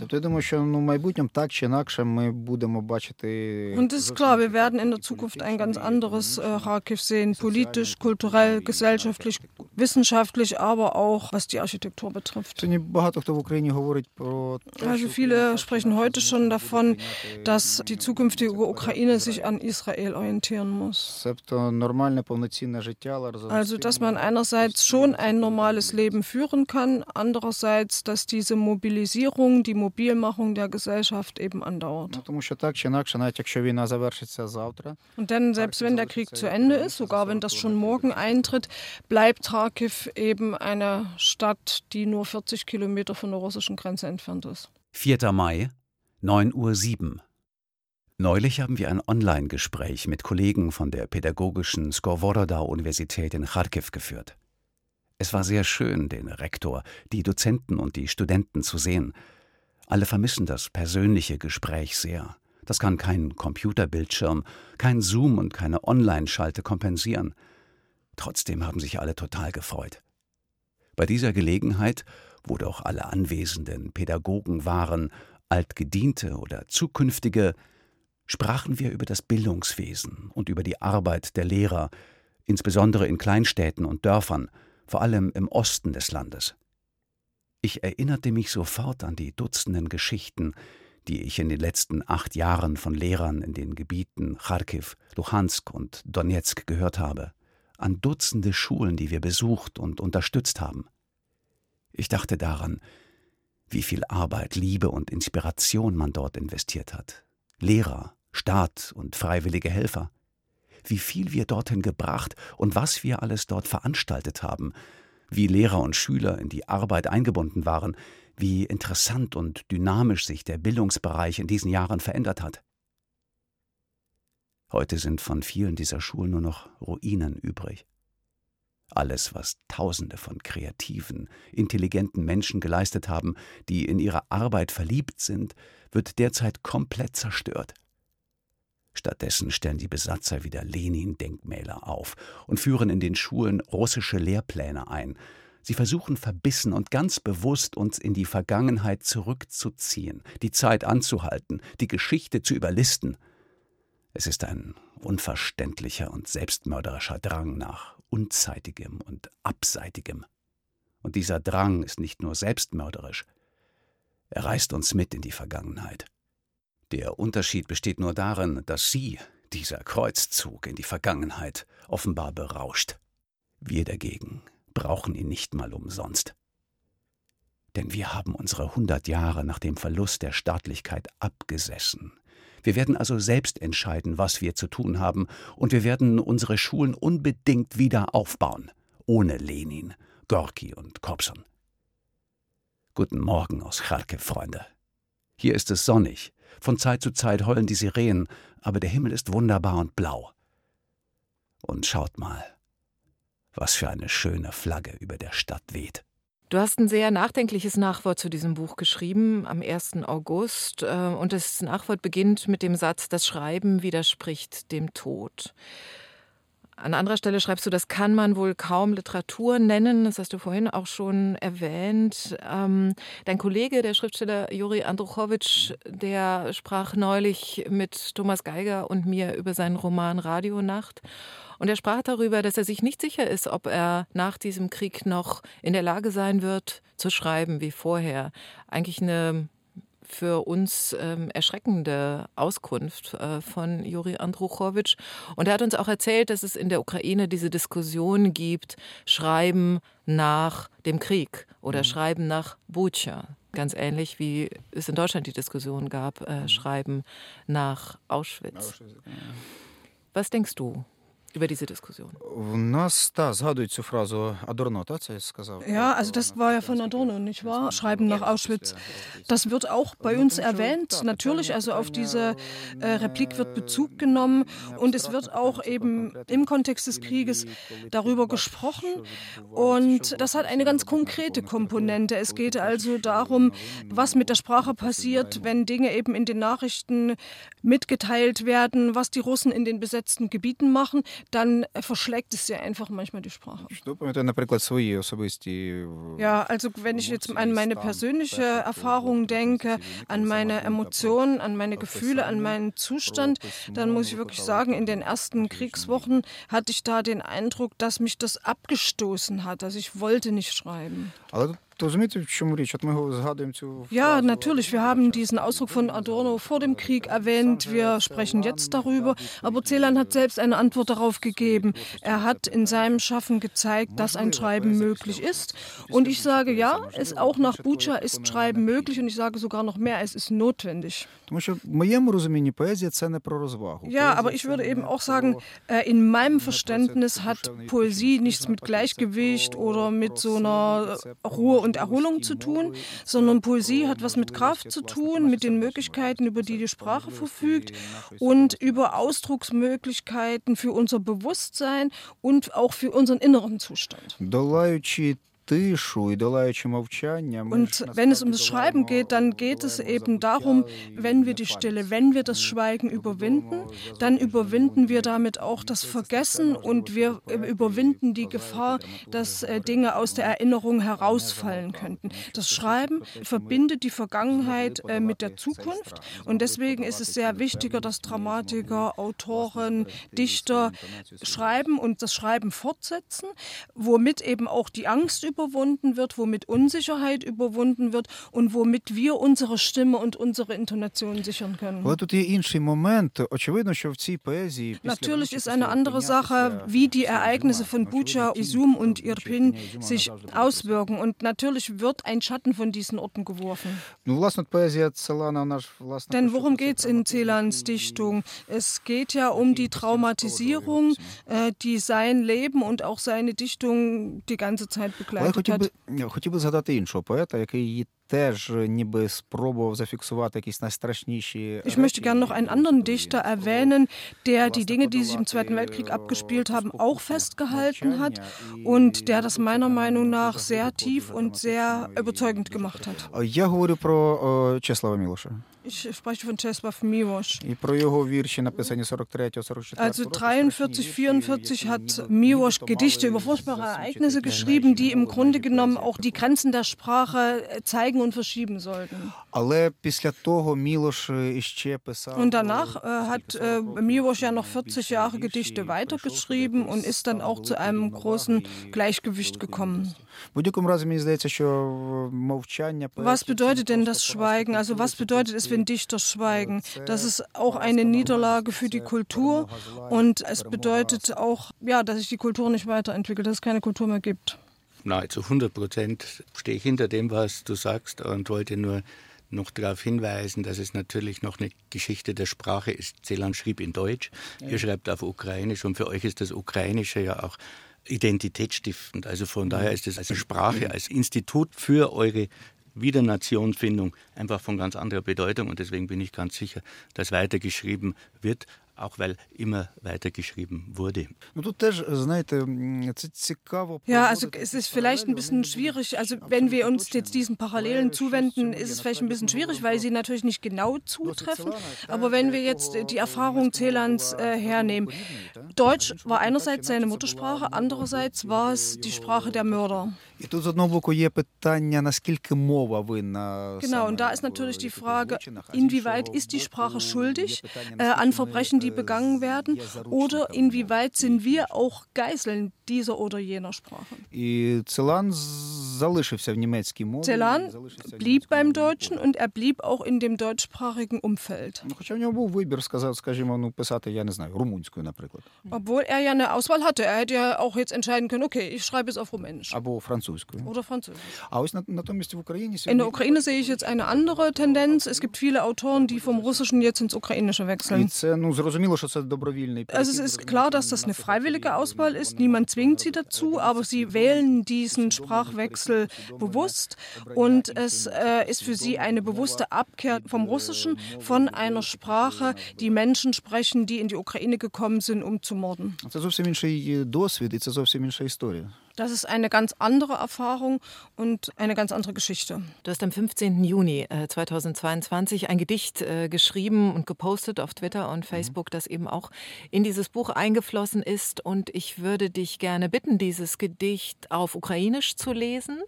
Und es ist klar, wir werden in der Zukunft ein ganz anderes äh, Kharkiv sehen, politisch, kulturell, gesellschaftlich, wissenschaftlich, aber auch was die Architektur betrifft. Also viele sprechen heute schon davon, dass die zukünftige Ukraine sich an Israel orientieren muss. Also dass man einerseits schon ein normales Leben führen kann, kann, andererseits, dass diese Mobilisierung, die Mobilmachung der Gesellschaft eben andauert. Und denn selbst wenn der Krieg zu Ende ist, sogar wenn das schon morgen eintritt, bleibt Kharkiv eben eine Stadt, die nur 40 Kilometer von der russischen Grenze entfernt ist. 4. Mai, 9.07 Uhr. Neulich haben wir ein Online-Gespräch mit Kollegen von der pädagogischen Skoworoda-Universität in Kharkiv geführt. Es war sehr schön, den Rektor, die Dozenten und die Studenten zu sehen. Alle vermissen das persönliche Gespräch sehr. Das kann kein Computerbildschirm, kein Zoom und keine Online-Schalte kompensieren. Trotzdem haben sich alle total gefreut. Bei dieser Gelegenheit, wo doch alle anwesenden Pädagogen waren, altgediente oder zukünftige, sprachen wir über das Bildungswesen und über die Arbeit der Lehrer, insbesondere in Kleinstädten und Dörfern, vor allem im Osten des Landes. Ich erinnerte mich sofort an die Dutzenden Geschichten, die ich in den letzten acht Jahren von Lehrern in den Gebieten Kharkiv, Luhansk und Donetsk gehört habe, an Dutzende Schulen, die wir besucht und unterstützt haben. Ich dachte daran, wie viel Arbeit, Liebe und Inspiration man dort investiert hat. Lehrer, Staat und freiwillige Helfer wie viel wir dorthin gebracht und was wir alles dort veranstaltet haben, wie Lehrer und Schüler in die Arbeit eingebunden waren, wie interessant und dynamisch sich der Bildungsbereich in diesen Jahren verändert hat. Heute sind von vielen dieser Schulen nur noch Ruinen übrig. Alles, was Tausende von kreativen, intelligenten Menschen geleistet haben, die in ihre Arbeit verliebt sind, wird derzeit komplett zerstört. Stattdessen stellen die Besatzer wieder Lenin-Denkmäler auf und führen in den Schulen russische Lehrpläne ein, Sie versuchen verbissen und ganz bewusst uns in die Vergangenheit zurückzuziehen, die Zeit anzuhalten, die Geschichte zu überlisten. Es ist ein unverständlicher und selbstmörderischer Drang nach Unzeitigem und Abseitigem. Und dieser Drang ist nicht nur selbstmörderisch, er reißt uns mit in die Vergangenheit. Der Unterschied besteht nur darin, dass Sie, dieser Kreuzzug in die Vergangenheit, offenbar berauscht. Wir dagegen brauchen ihn nicht mal umsonst. Denn wir haben unsere hundert Jahre nach dem Verlust der Staatlichkeit abgesessen. Wir werden also selbst entscheiden, was wir zu tun haben, und wir werden unsere Schulen unbedingt wieder aufbauen, ohne Lenin, Gorki und Kobson. Guten Morgen aus Charkiw, Freunde. Hier ist es sonnig, von Zeit zu Zeit heulen die Sirenen, aber der Himmel ist wunderbar und blau. Und schaut mal, was für eine schöne Flagge über der Stadt weht. Du hast ein sehr nachdenkliches Nachwort zu diesem Buch geschrieben am 1. August. Äh, und das Nachwort beginnt mit dem Satz, das Schreiben widerspricht dem Tod. An anderer Stelle schreibst du, das kann man wohl kaum Literatur nennen. Das hast du vorhin auch schon erwähnt. Ähm, dein Kollege, der Schriftsteller Juri Andruchowitsch, der sprach neulich mit Thomas Geiger und mir über seinen Roman Radionacht. Und er sprach darüber, dass er sich nicht sicher ist, ob er nach diesem Krieg noch in der Lage sein wird, zu schreiben wie vorher. Eigentlich eine für uns ähm, erschreckende Auskunft äh, von Juri Andruchowitsch. Und er hat uns auch erzählt, dass es in der Ukraine diese Diskussion gibt, Schreiben nach dem Krieg oder mhm. Schreiben nach Bucha. Ganz ähnlich wie es in Deutschland die Diskussion gab, äh, mhm. Schreiben nach Auschwitz. Auschwitz ja. Was denkst du? Über diese Diskussion. Ja, also das war ja von Adorno, nicht wahr? Schreiben nach Auschwitz. Das wird auch bei uns erwähnt, natürlich, also auf diese äh, Replik wird Bezug genommen und es wird auch eben im Kontext des Krieges darüber gesprochen und das hat eine ganz konkrete Komponente. Es geht also darum, was mit der Sprache passiert, wenn Dinge eben in den Nachrichten mitgeteilt werden, was die Russen in den besetzten Gebieten machen dann verschlägt es ja einfach manchmal die Sprache. Ja, also wenn ich jetzt an meine persönliche Erfahrung denke, an meine Emotionen, an meine Gefühle, an meinen Zustand, dann muss ich wirklich sagen, in den ersten Kriegswochen hatte ich da den Eindruck, dass mich das abgestoßen hat. Also ich wollte nicht schreiben. Ja, natürlich. Wir haben diesen Ausdruck von Adorno vor dem Krieg erwähnt. Wir sprechen jetzt darüber. Aber Celan hat selbst eine Antwort darauf gegeben. Er hat in seinem Schaffen gezeigt, dass ein Schreiben möglich ist. Und ich sage ja, es auch nach Bucha ist Schreiben möglich. Und ich sage sogar noch mehr, es ist notwendig. Ja, aber ich würde eben auch sagen, äh, in meinem Verständnis hat Poesie nichts mit Gleichgewicht oder mit so einer Ruhe und und Erholung zu tun, sondern Poesie hat was mit Kraft zu tun, mit den Möglichkeiten, über die die Sprache verfügt und über Ausdrucksmöglichkeiten für unser Bewusstsein und auch für unseren inneren Zustand. Und wenn es um das Schreiben geht, dann geht es eben darum, wenn wir die Stille, wenn wir das Schweigen überwinden, dann überwinden wir damit auch das Vergessen und wir überwinden die Gefahr, dass Dinge aus der Erinnerung herausfallen könnten. Das Schreiben verbindet die Vergangenheit mit der Zukunft. und deswegen ist es sehr wichtiger, dass Dramatiker, Autoren, Dichter schreiben und das Schreiben fortsetzen, womit eben auch die Angst über überwunden wird, womit Unsicherheit überwunden wird und womit wir unsere Stimme und unsere Intonation sichern können. Natürlich ist eine andere Sache, wie die Ereignisse von Bucha, Izum und Irpin sich auswirken. Und natürlich wird ein Schatten von diesen Orten geworfen. Denn worum geht es in Celans Dichtung? Es geht ja um die Traumatisierung, äh, die sein Leben und auch seine Dichtung die gange Zeit begleitet хотів би хотів би згадати іншого поета, який її теж ніби спробував зафіксувати якісь найстрашніші. Ich möchte gerne noch einen anderen Dichter erwähnen, der die Dinge, die sich im Zweiten Weltkrieg abgespielt haben, auch festgehalten hat und der das meiner Meinung nach sehr tief und sehr überzeugend gemacht hat. Я говорю про Чеслава Мілоша. Ich spreche von Czesław Miłosz. І про його вірші, написані 43-44 Also 43, 44 hat Miłosz Gedichte über furchtbare Ereignisse geschrieben, die im Grunde genommen auch die Grenzen der Sprache zeigen und verschieben sollten. Але після того Мілош іще писав Und danach äh, hat äh, Miłosz ja noch 40 Jahre Gedichte weitergeschrieben und ist dann auch zu einem großen Gleichgewicht gekommen. В будь-якому разі мені здається, що мовчання Was bedeutet denn das Schweigen? Also was bedeutet es, wenn Dichter schweigen? Das ist auch eine Niederlage für die Kultur und es bedeutet auch, ja, dass sich die Kultur nicht weiterentwickelt, dass es keine Kultur mehr gibt. Nahezu 100 Prozent stehe ich hinter dem, was du sagst und wollte nur noch darauf hinweisen, dass es natürlich noch eine Geschichte der Sprache ist. Celan schrieb in Deutsch, ihr schreibt auf Ukrainisch und für euch ist das Ukrainische ja auch identitätsstiftend. Also von daher ist es als Sprache, als Institut für eure Wiedernationfindung einfach von ganz anderer Bedeutung und deswegen bin ich ganz sicher, dass weitergeschrieben wird, auch weil immer weitergeschrieben wurde. Ja, also es ist vielleicht ein bisschen schwierig. Also wenn wir uns jetzt diesen Parallelen zuwenden, ist es vielleicht ein bisschen schwierig, weil sie natürlich nicht genau zutreffen. Aber wenn wir jetzt die Erfahrung Celans äh, hernehmen, Deutsch war einerseits seine Muttersprache, andererseits war es die Sprache der Mörder. Genau, und da ist natürlich die Frage, inwieweit ist die Sprache schuldig äh, an Verbrechen, die begangen werden, oder inwieweit sind wir auch Geiseln dieser oder jener Sprache. Celan blieb beim Deutschen und er blieb auch in dem deutschsprachigen Umfeld. Obwohl er ja eine Auswahl hatte. Er hätte ja auch jetzt entscheiden können, okay, ich schreibe es auf Rumänisch. Oder Französisch. In der Ukraine sehe ich jetzt eine andere Tendenz. Es gibt viele Autoren, die vom Russischen jetzt ins Ukrainische wechseln. Also es ist klar, dass das eine freiwillige Auswahl ist. Niemand zwingt sie dazu, aber sie wählen diesen Sprachwechsel bewusst und es äh, ist für sie eine bewusste Abkehr vom Russischen, von einer Sprache, die Menschen sprechen, die in die Ukraine gekommen sind, um zu morden. Das ist eine ganz andere Erfahrung und eine ganz andere Geschichte. Du hast am 15. Juni 2022 ein Gedicht äh, geschrieben und gepostet auf Twitter und Facebook, das eben auch in dieses Buch eingeflossen ist. Und ich würde dich gerne bitten, dieses Gedicht auf Ukrainisch zu lesen.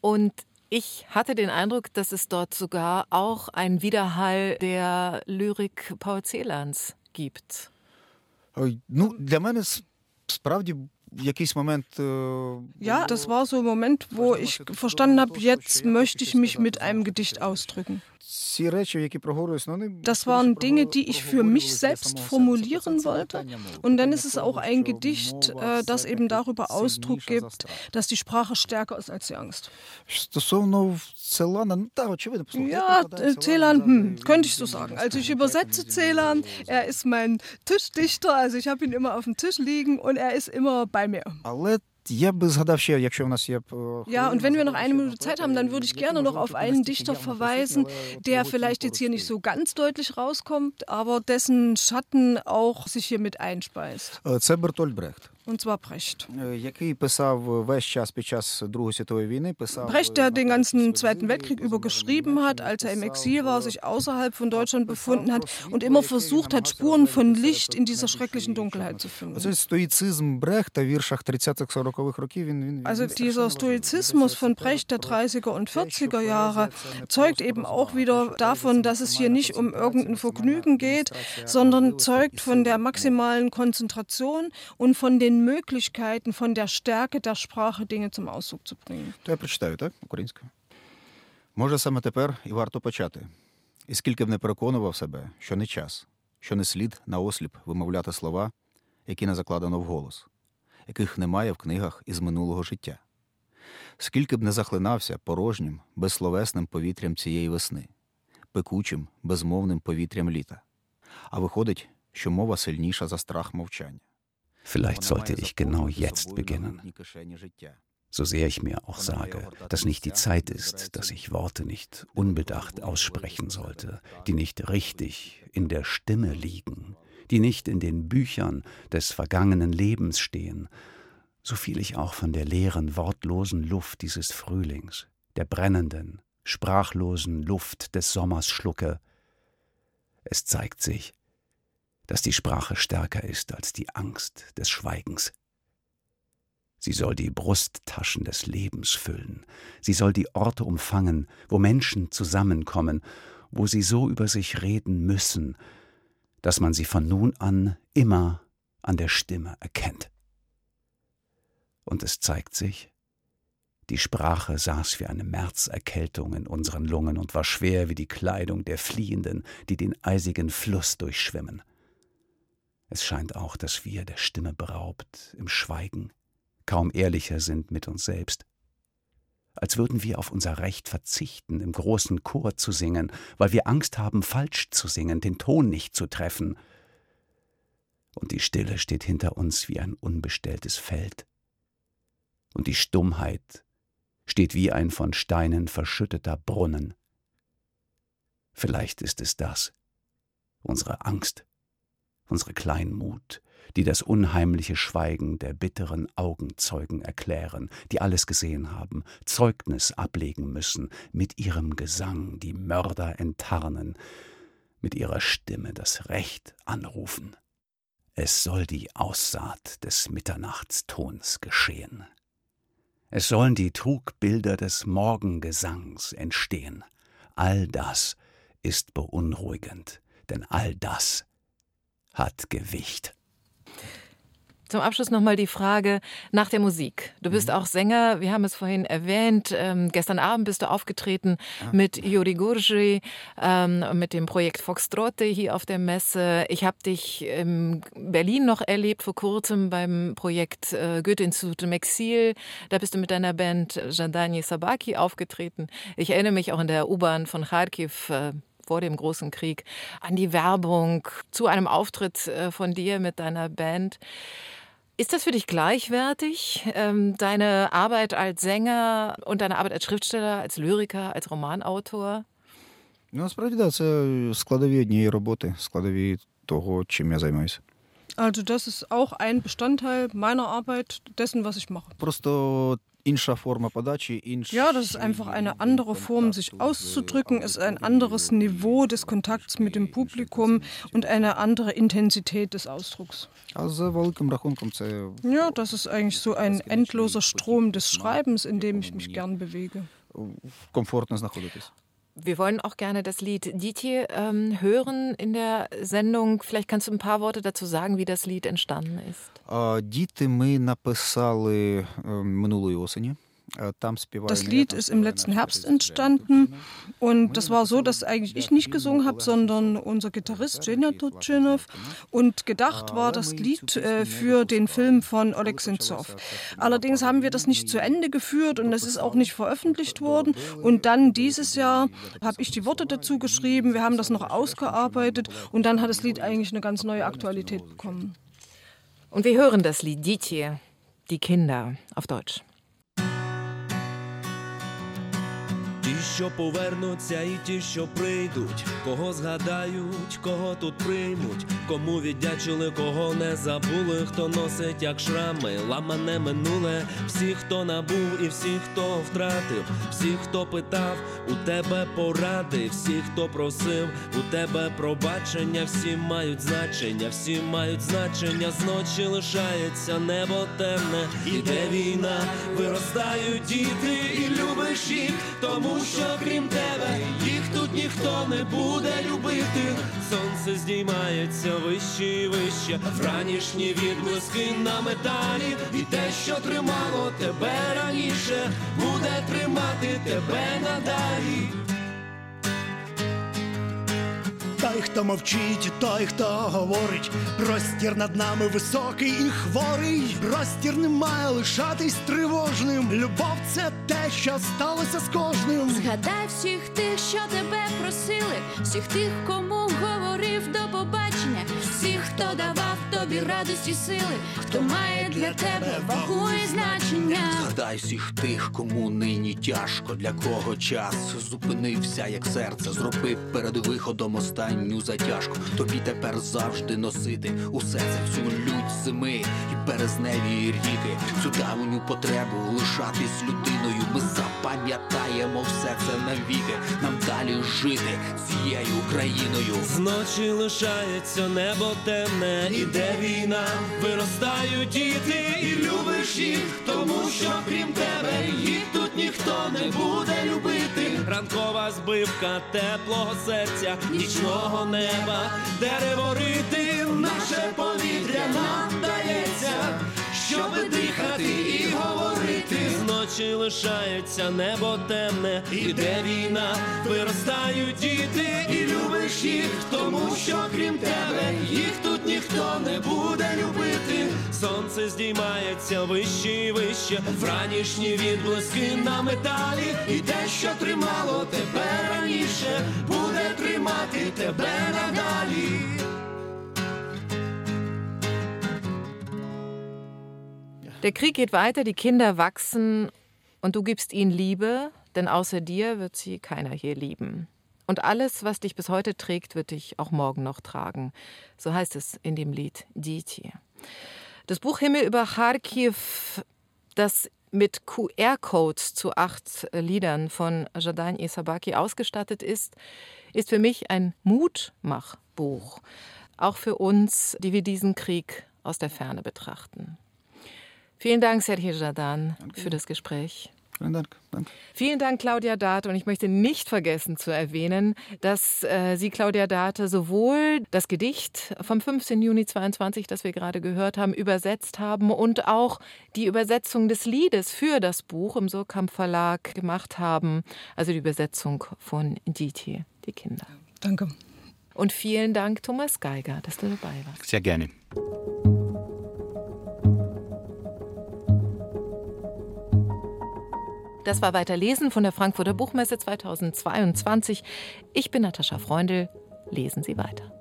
Und ich hatte den Eindruck, dass es dort sogar auch einen Widerhall der Lyrik Paul Celans gibt. Ну, для мене справді ja, das war so ein Moment, wo ich verstanden habe, jetzt möchte ich mich mit einem Gedicht ausdrücken. Das waren Dinge, die ich für mich selbst formulieren wollte. Und dann ist es auch ein Gedicht, äh, das eben darüber Ausdruck gibt, dass die Sprache stärker ist als die Angst. Ja, Celan, hm, könnte ich so sagen. Also ich übersetze Celan, er ist mein Tischdichter, also ich habe ihn immer auf dem Tisch liegen und er ist immer bei mir. Ja, und wenn wir noch eine Minute Zeit haben, dann würde ich gerne noch auf einen Dichter verweisen, der vielleicht jetzt hier nicht so ganz deutlich rauskommt, aber dessen Schatten auch sich hier mit einspeist. Це Бертольд Брехт. und zwar Brecht. Brecht, der den ganzen Zweiten Weltkrieg über geschrieben hat, als er im Exil war, sich außerhalb von Deutschland befunden hat und immer versucht hat, Spuren von Licht in dieser schrecklichen Dunkelheit zu finden. Also dieser Stoizismus von Brecht der 30er und 40er Jahre zeugt eben auch wieder davon, dass es hier nicht um irgendein Vergnügen geht, sondern zeugt von der maximalen Konzentration und von den Möglichkeiten, von der Stärke der Sprache Dinge zum Ausdruck zu bringen. То я прочитаю, так? Українською. Може, саме тепер і варто почати. І скільки б не переконував себе, що не час, що не слід наосліп вимовляти слова, які не закладено вголос, яких немає в книгах із минулого життя. Скільки б не захлинався порожнім, безсловесним повітрям цієї весни, пекучим, безмовним повітрям літа. А виходить, що мова сильніша за страх мовчання. Vielleicht sollte ich genau jetzt beginnen. So sehr ich mir auch sage, dass nicht die Zeit ist, dass ich Worte nicht unbedacht aussprechen sollte, die nicht richtig in der Stimme liegen, die nicht in den Büchern des vergangenen Lebens stehen, so viel ich auch von der leeren, wortlosen Luft dieses Frühlings, der brennenden, sprachlosen Luft des Sommers schlucke, es zeigt sich, dass die Sprache stärker ist als die Angst des Schweigens. Sie soll die Brusttaschen des Lebens füllen, sie soll die Orte umfangen, wo Menschen zusammenkommen, wo sie so über sich reden müssen, dass man sie von nun an immer an der Stimme erkennt. Und es zeigt sich, die Sprache saß wie eine Märzerkältung in unseren Lungen und war schwer wie die Kleidung der Fliehenden, die den eisigen Fluss durchschwimmen. Es scheint auch, dass wir, der Stimme beraubt, im Schweigen, kaum ehrlicher sind mit uns selbst. Als würden wir auf unser Recht verzichten, im großen Chor zu singen, weil wir Angst haben, falsch zu singen, den Ton nicht zu treffen. Und die Stille steht hinter uns wie ein unbestelltes Feld. Und die Stummheit steht wie ein von Steinen verschütteter Brunnen. Vielleicht ist es das, unsere Angst, unsere Kleinmut, die das unheimliche Schweigen der bitteren Augenzeugen erklären, die alles gesehen haben, Zeugnis ablegen müssen, mit ihrem Gesang die Mörder enttarnen, mit ihrer Stimme das Recht anrufen. Es soll die Aussaat des Mitternachtstons geschehen. Es sollen die Trugbilder des Morgengesangs entstehen. All das ist beunruhigend, denn all das hat Gewicht. Zum Abschluss nochmal die Frage nach der Musik. Du bist mhm. auch Sänger, wir haben es vorhin erwähnt. Ähm, gestern Abend bist du aufgetreten ja. mit Juri Gurji, ähm, mit dem Projekt Foxtrotte hier auf der Messe. Ich habe dich in Berlin noch erlebt, vor kurzem beim Projekt äh, Goethe-Institut im Exil. Da bist du mit deiner Band Jandani Sabaki aufgetreten. Ich erinnere mich auch in der U-Bahn von Kharkiv. Äh, vor dem großen Krieg an die Werbung zu einem Auftritt äh, von dir mit deiner Band. Ist das für dich gleichwertig, ähm, deine Arbeit als Sänger und deine Arbeit als Schriftsteller, als Lyriker, als Romanautor? Ну, насправді, да, це складові однієї роботи, складові того, чим я займаюся. Also das ist auch ein Bestandteil meiner Arbeit, dessen, was ich mache. Просто ja, das ist einfach eine andere Form, sich auszudrücken, ist ein anderes Niveau des Kontakts mit dem Publikum und eine andere Intensität des Ausdrucks. Ja, das ist eigentlich so ein endloser Strom des Schreibens, in dem ich mich gern bewege Komfortно знаходитись. Wir wollen auch gerne das Lied Diti ähm, hören in der Sendung. Vielleicht kannst du ein paar Worte dazu sagen, wie das Lied entstanden ist. Діти ми написали минулої осені. Äh, das Lied ist im letzten Herbst entstanden und das war so, dass eigentlich ich nicht gesungen habe, sondern unser Gitarrist Jenja Turchinov und gedacht war das Lied äh, für den Film von Oleg Sentsov. Allerdings haben wir das nicht zu Ende geführt und es ist auch nicht veröffentlicht worden und dann dieses Jahr habe ich die Worte dazu geschrieben, wir haben das noch ausgearbeitet und dann hat das Lied eigentlich eine ganz neue Aktualität bekommen. Und wir hören das Lied Ditje, die Kinder auf Deutsch. Що повернуться, і ті, що прийдуть, кого згадають, кого тут приймуть, кому віддячили, кого не забули, хто носить, як шрами, ламане минуле, всі, хто набув, і всі, хто втратив, всі, хто питав, у тебе поради, всі, хто просив, у тебе пробачення, всі мають значення, всі мають значення, зночі лишається небо темне, іде війна, виростають діти, і любиш їх, тому що крім тебе, їх тут ніхто не буде любити. Сонце здіймається вище і вище, вранішні відблиски на металі, і те, що тримало тебе раніше, буде тримати тебе надалі. Той, хто мовчить, той, хто говорить, простір над нами високий і хворий, простір не має лишатись тривожним. Любов це те, що сталося з кожним. Згадай всіх тих, що тебе просили, всіх тих, кому говорив до побачення, всіх, хто давав тобі радості, сили, хто має для тебе вагу і значення. Згадай всіх тих, кому нині тяжко, для кого час зупинився, як серце. Зроби перед виходом останню затяжку. Тобі тепер завжди носити усе це всю лють зими і березневі ріки, цю давню потребу лишатись людиною. Ми запам'ятаємо все це навіки. Нам далі жити цією Україною. Зночі лишається небо темне, іде війна, виростають діти, і любиш їх, тому що крім тебе їх тут ніхто не буде любити. Ранкова збивка теплого серця, нічного неба, дерево рити, наше повітря нам дається, щоби дихати і говорити. Зночі лишається небо темне, іде війна, виростають діти, і любиш їх, тому що крім тебе їх тут ніхто не буде любити. Сонце здіймається вище і вище, вранішні відблиски на металі, і те, що тримало тебе раніше, буде тримати тебе надалі. Der Krieg geht weiter, die Kinder wachsen und du gibst ihnen Liebe, denn außer dir wird sie keiner hier lieben. Und alles, was dich bis heute trägt, wird dich auch morgen noch tragen. So heißt es in dem Lied Diti. Das Buch Himmel über Kharkiv, das mit QR-Codes zu acht Liedern von Jadan Isabaki ausgestattet ist, ist für mich ein Mutmachbuch. Auch für uns, die wir diesen Krieg aus der Ferne betrachten. Vielen Dank, Sergei Jadan, für das Gespräch. Vielen Dank. Danke. Vielen Dank, Claudia Date. Und ich möchte nicht vergessen zu erwähnen, dass äh, Sie, Claudia Date, sowohl das Gedicht vom 15. Juni 22, das wir gerade gehört haben, übersetzt haben und auch die Übersetzung des Liedes für das Buch im Surkamp Verlag gemacht haben. Also die Übersetzung von Diti, die Kinder. Danke. Und vielen Dank, Thomas Geiger, dass du dabei warst. Sehr gerne. Das war Weiterlesen von der Frankfurter Buchmesse 2022. Ich bin Natascha Freundl. Lesen Sie weiter.